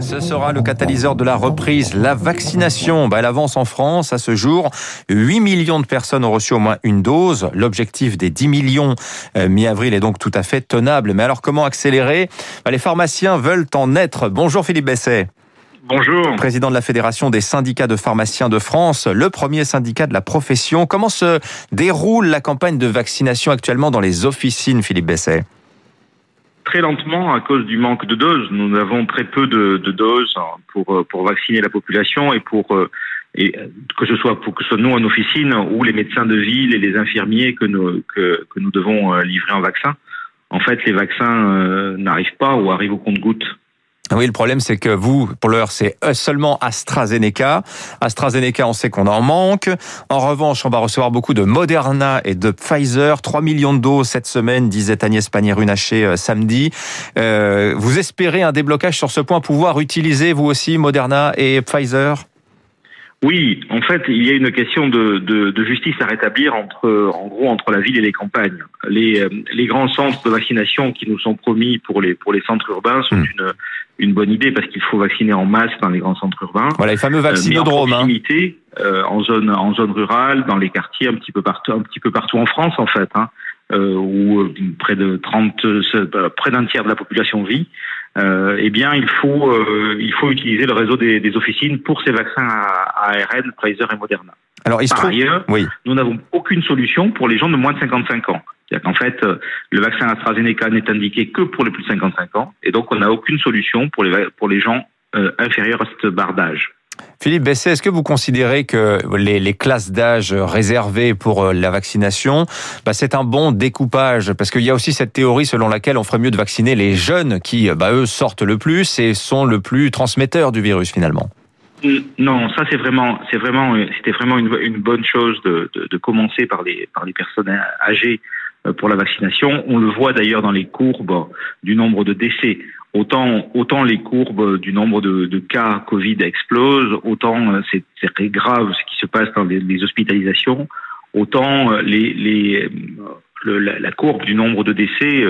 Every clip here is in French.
Ce sera le catalyseur de la reprise, la vaccination. Bah, elle avance en France à ce jour. 8 millions de personnes ont reçu au moins une dose. L'objectif des 10 millions euh, mi-avril est donc tout à fait tenable. Mais alors comment accélérer? Bah, Les pharmaciens veulent en être. Bonjour Philippe Besset. Bonjour. Président de la Fédération des syndicats de pharmaciens de France, le premier syndicat de la profession. Comment se déroule la campagne de vaccination actuellement dans les officines, Philippe Besset? Très lentement à cause du manque de doses. Nous avons très peu de, doses pour, euh, pour vacciner la population et pour euh, et que ce soit pour que ce soit nous en officine ou les médecins de ville et les infirmiers que nous, devons euh, livrer en vaccin. En fait, les vaccins n'arrivent pas ou arrivent au compte-gouttes. Oui, le problème, c'est que vous, pour l'heure, c'est euh, seulement AstraZeneca. AstraZeneca, on sait qu'on en manque. En revanche, on va recevoir beaucoup de Moderna et de Pfizer. 3 millions de doses cette semaine, disait Agnès Pannier-Runacher euh, samedi. Euh, vous espérez un déblocage sur ce point, pouvoir utiliser, vous aussi, Moderna et Pfizer? Oui, en fait, il y a une question de, de, de, justice à rétablir entre, en gros, entre la ville et les campagnes. Les, les grands centres de vaccination qui nous sont promis pour les, pour les centres urbains sont hmm. une, une bonne idée parce qu'il faut vacciner en masse dans les grands centres urbains. Voilà, les fameux euh, vaccinodromes. en hein. euh, en zone, en zone rurale, dans les quartiers, un petit peu partout, un petit peu partout en France, en fait, hein, euh, où près de 30, près d'un tiers de la population vit euh, eh bien, il faut, euh, il faut utiliser le réseau des, des, officines pour ces vaccins à, ARN, Pfizer et Moderna. Alors, il Par ailleurs, oui. nous n'avons aucune solution pour les gens de moins de 55 ans. C'est-à-dire qu'en fait, euh, le vaccin AstraZeneca n'est indiqué que pour les plus de 55 ans, et donc on n'a aucune solution pour les, pour les gens euh, inférieurs à cette barre d'âge. Philippe Besset, est-ce que vous considérez que les, classes d'âge réservées pour euh, la vaccination, bah, c'est un bon découpage? Parce qu'il y a aussi cette théorie selon laquelle on ferait mieux de vacciner les jeunes qui, bah, eux, sortent le plus et sont le plus transmetteurs du virus finalement. Non, ça c'est vraiment, c'est vraiment, c'était vraiment une, bonne chose de, de, commencer par les par les personnes âgées pour la vaccination. On le voit d'ailleurs dans les courbes du nombre de décès. Autant, autant les courbes du nombre de, de cas Covid explosent, autant euh, c'est très grave ce qui se passe dans les, hospitalisations, autant euh, les, les, la, courbe du nombre de décès,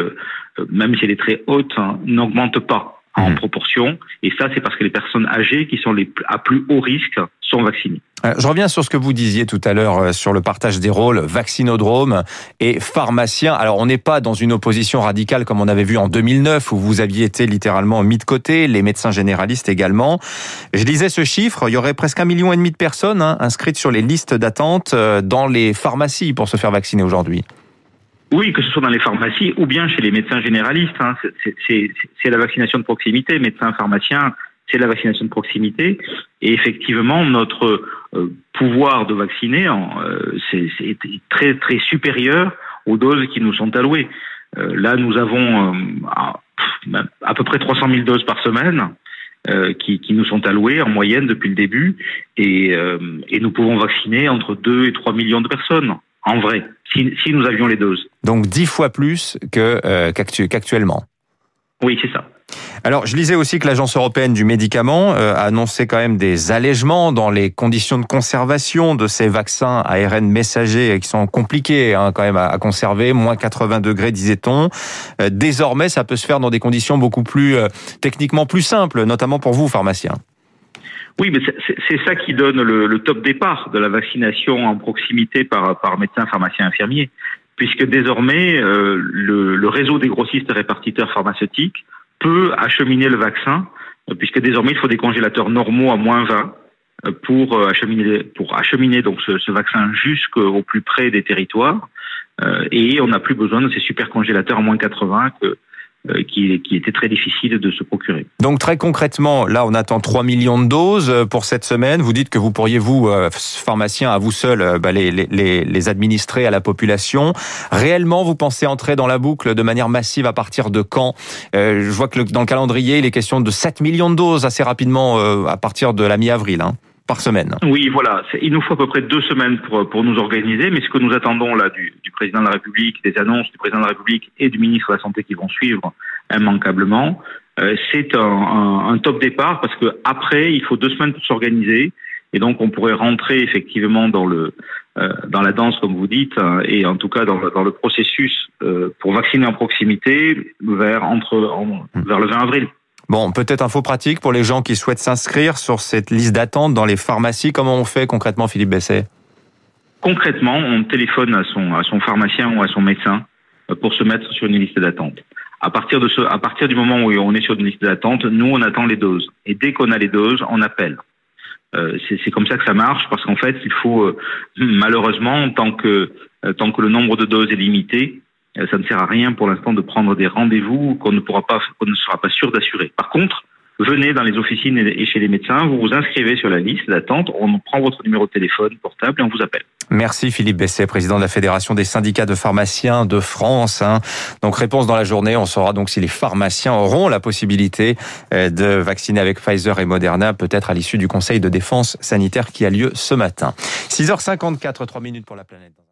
même si elle est très haute, hein, n'augmente pas en mmh. proportion. Et ça, c'est parce que les personnes âgées qui sont les, à plus haut risque sont vaccinées. Euh, je reviens sur ce que vous disiez tout à l'heure euh, sur le partage des rôles vaccinodrome et pharmacien. Alors on n'est pas dans une opposition radicale comme on avait vu en 2009 où vous aviez été littéralement mis de côté, les médecins généralistes également. Je lisais ce chiffre, il y aurait presque un million et demi de personnes hein, inscrites sur les listes d'attente euh, dans les pharmacies pour se faire vacciner aujourd'hui. Oui, que ce soit dans les pharmacies ou bien chez les médecins généralistes. Hein. C'est la vaccination de proximité. Médecins, pharmaciens, c'est la vaccination de proximité. Et effectivement, notre euh, pouvoir de vacciner, euh, c'est très très supérieur aux doses qui nous sont allouées. Euh, là, nous avons à, peu près 300 000 doses par semaine. qui, qui, nous sont allouées en moyenne depuis le début et, et nous pouvons vacciner entre 2 et 3 millions de personnes en vrai, si, si nous avions les doses. Donc dix fois plus que euh, qu'actuellement. Oui, c'est ça. Alors, je lisais aussi que l'Agence européenne du médicament euh, a annoncé quand même des allègements dans les conditions de conservation de ces vaccins ARN messagers qui sont compliqués hein, quand même à, conserver, moins 80 degrés disait-on. Euh, désormais, ça peut se faire dans des conditions beaucoup plus techniquement plus simples, notamment pour vous, pharmaciens. Oui, mais c'est ça qui donne le, top départ de la vaccination en proximité par, par médecins, pharmaciens, infirmiers, puisque désormais euh, le, réseau des grossistes répartiteurs pharmaceutiques peut acheminer le vaccin, euh, puisque désormais il faut des congélateurs normaux à moins 20 euh, pour acheminer, pour acheminer donc ce, vaccin jusqu'au plus près des territoires, et on n'a plus besoin de ces super congélateurs à moins 80 que qui, qui, était très difficile de se procurer. Donc très concrètement, là on attend 3 millions de doses euh, pour cette semaine. Vous dites que vous pourriez, vous, euh, pharmacien, à vous seul, bah, les, les, les, administrer à la population. Réellement, vous pensez entrer dans la boucle de manière massive à partir de quand? Je vois que dans le calendrier, il est question de 7 millions de doses assez rapidement à partir de la mi-avril. Hein par semaine. Oui, voilà. Il nous faut à peu près deux semaines pour, pour nous organiser, mais ce que nous attendons là du, du, président de la République, des annonces du président de la République et du ministre de la Santé qui vont suivre immanquablement, euh, c'est un, un, un, top départ parce que après, il faut deux semaines pour s'organiser et donc on pourrait rentrer effectivement dans le euh, dans la danse comme vous dites hein, et en tout cas dans, dans le processus euh, pour vacciner en proximité vers entre vers le 20 avril. Bon, peut-être info pratique pour les gens qui souhaitent s'inscrire sur cette liste d'attente dans les pharmacies. Comment on fait concrètement, Philippe Besset? Concrètement, on téléphone à son, à son pharmacien ou à son médecin euh, pour se mettre sur une liste d'attente. À partir de ce, à partir du moment où on est sur une liste d'attente, nous on attend les doses. Et dès qu'on a les doses, on appelle. Euh, c'est comme ça que ça marche parce qu'en fait, il faut euh, malheureusement tant que tant que le nombre de doses est limité, ça ne sert à rien pour l'instant de prendre des rendez-vous qu'on ne pourra pas, qu'on ne sera pas sûr d'assurer. Par contre, venez dans les officines et chez les médecins, vous vous inscrivez sur la liste d'attente, on prend votre numéro de téléphone portable et on vous appelle. Merci Philippe Besset, président de la Fédération des syndicats de pharmaciens de France. Hein. Donc réponse dans la journée, on saura donc si les pharmaciens auront la possibilité euh, de vacciner avec Pfizer et Moderna, peut-être à l'issue du Conseil de défense sanitaire qui a lieu ce matin. 6h54, 3 minutes pour la planète.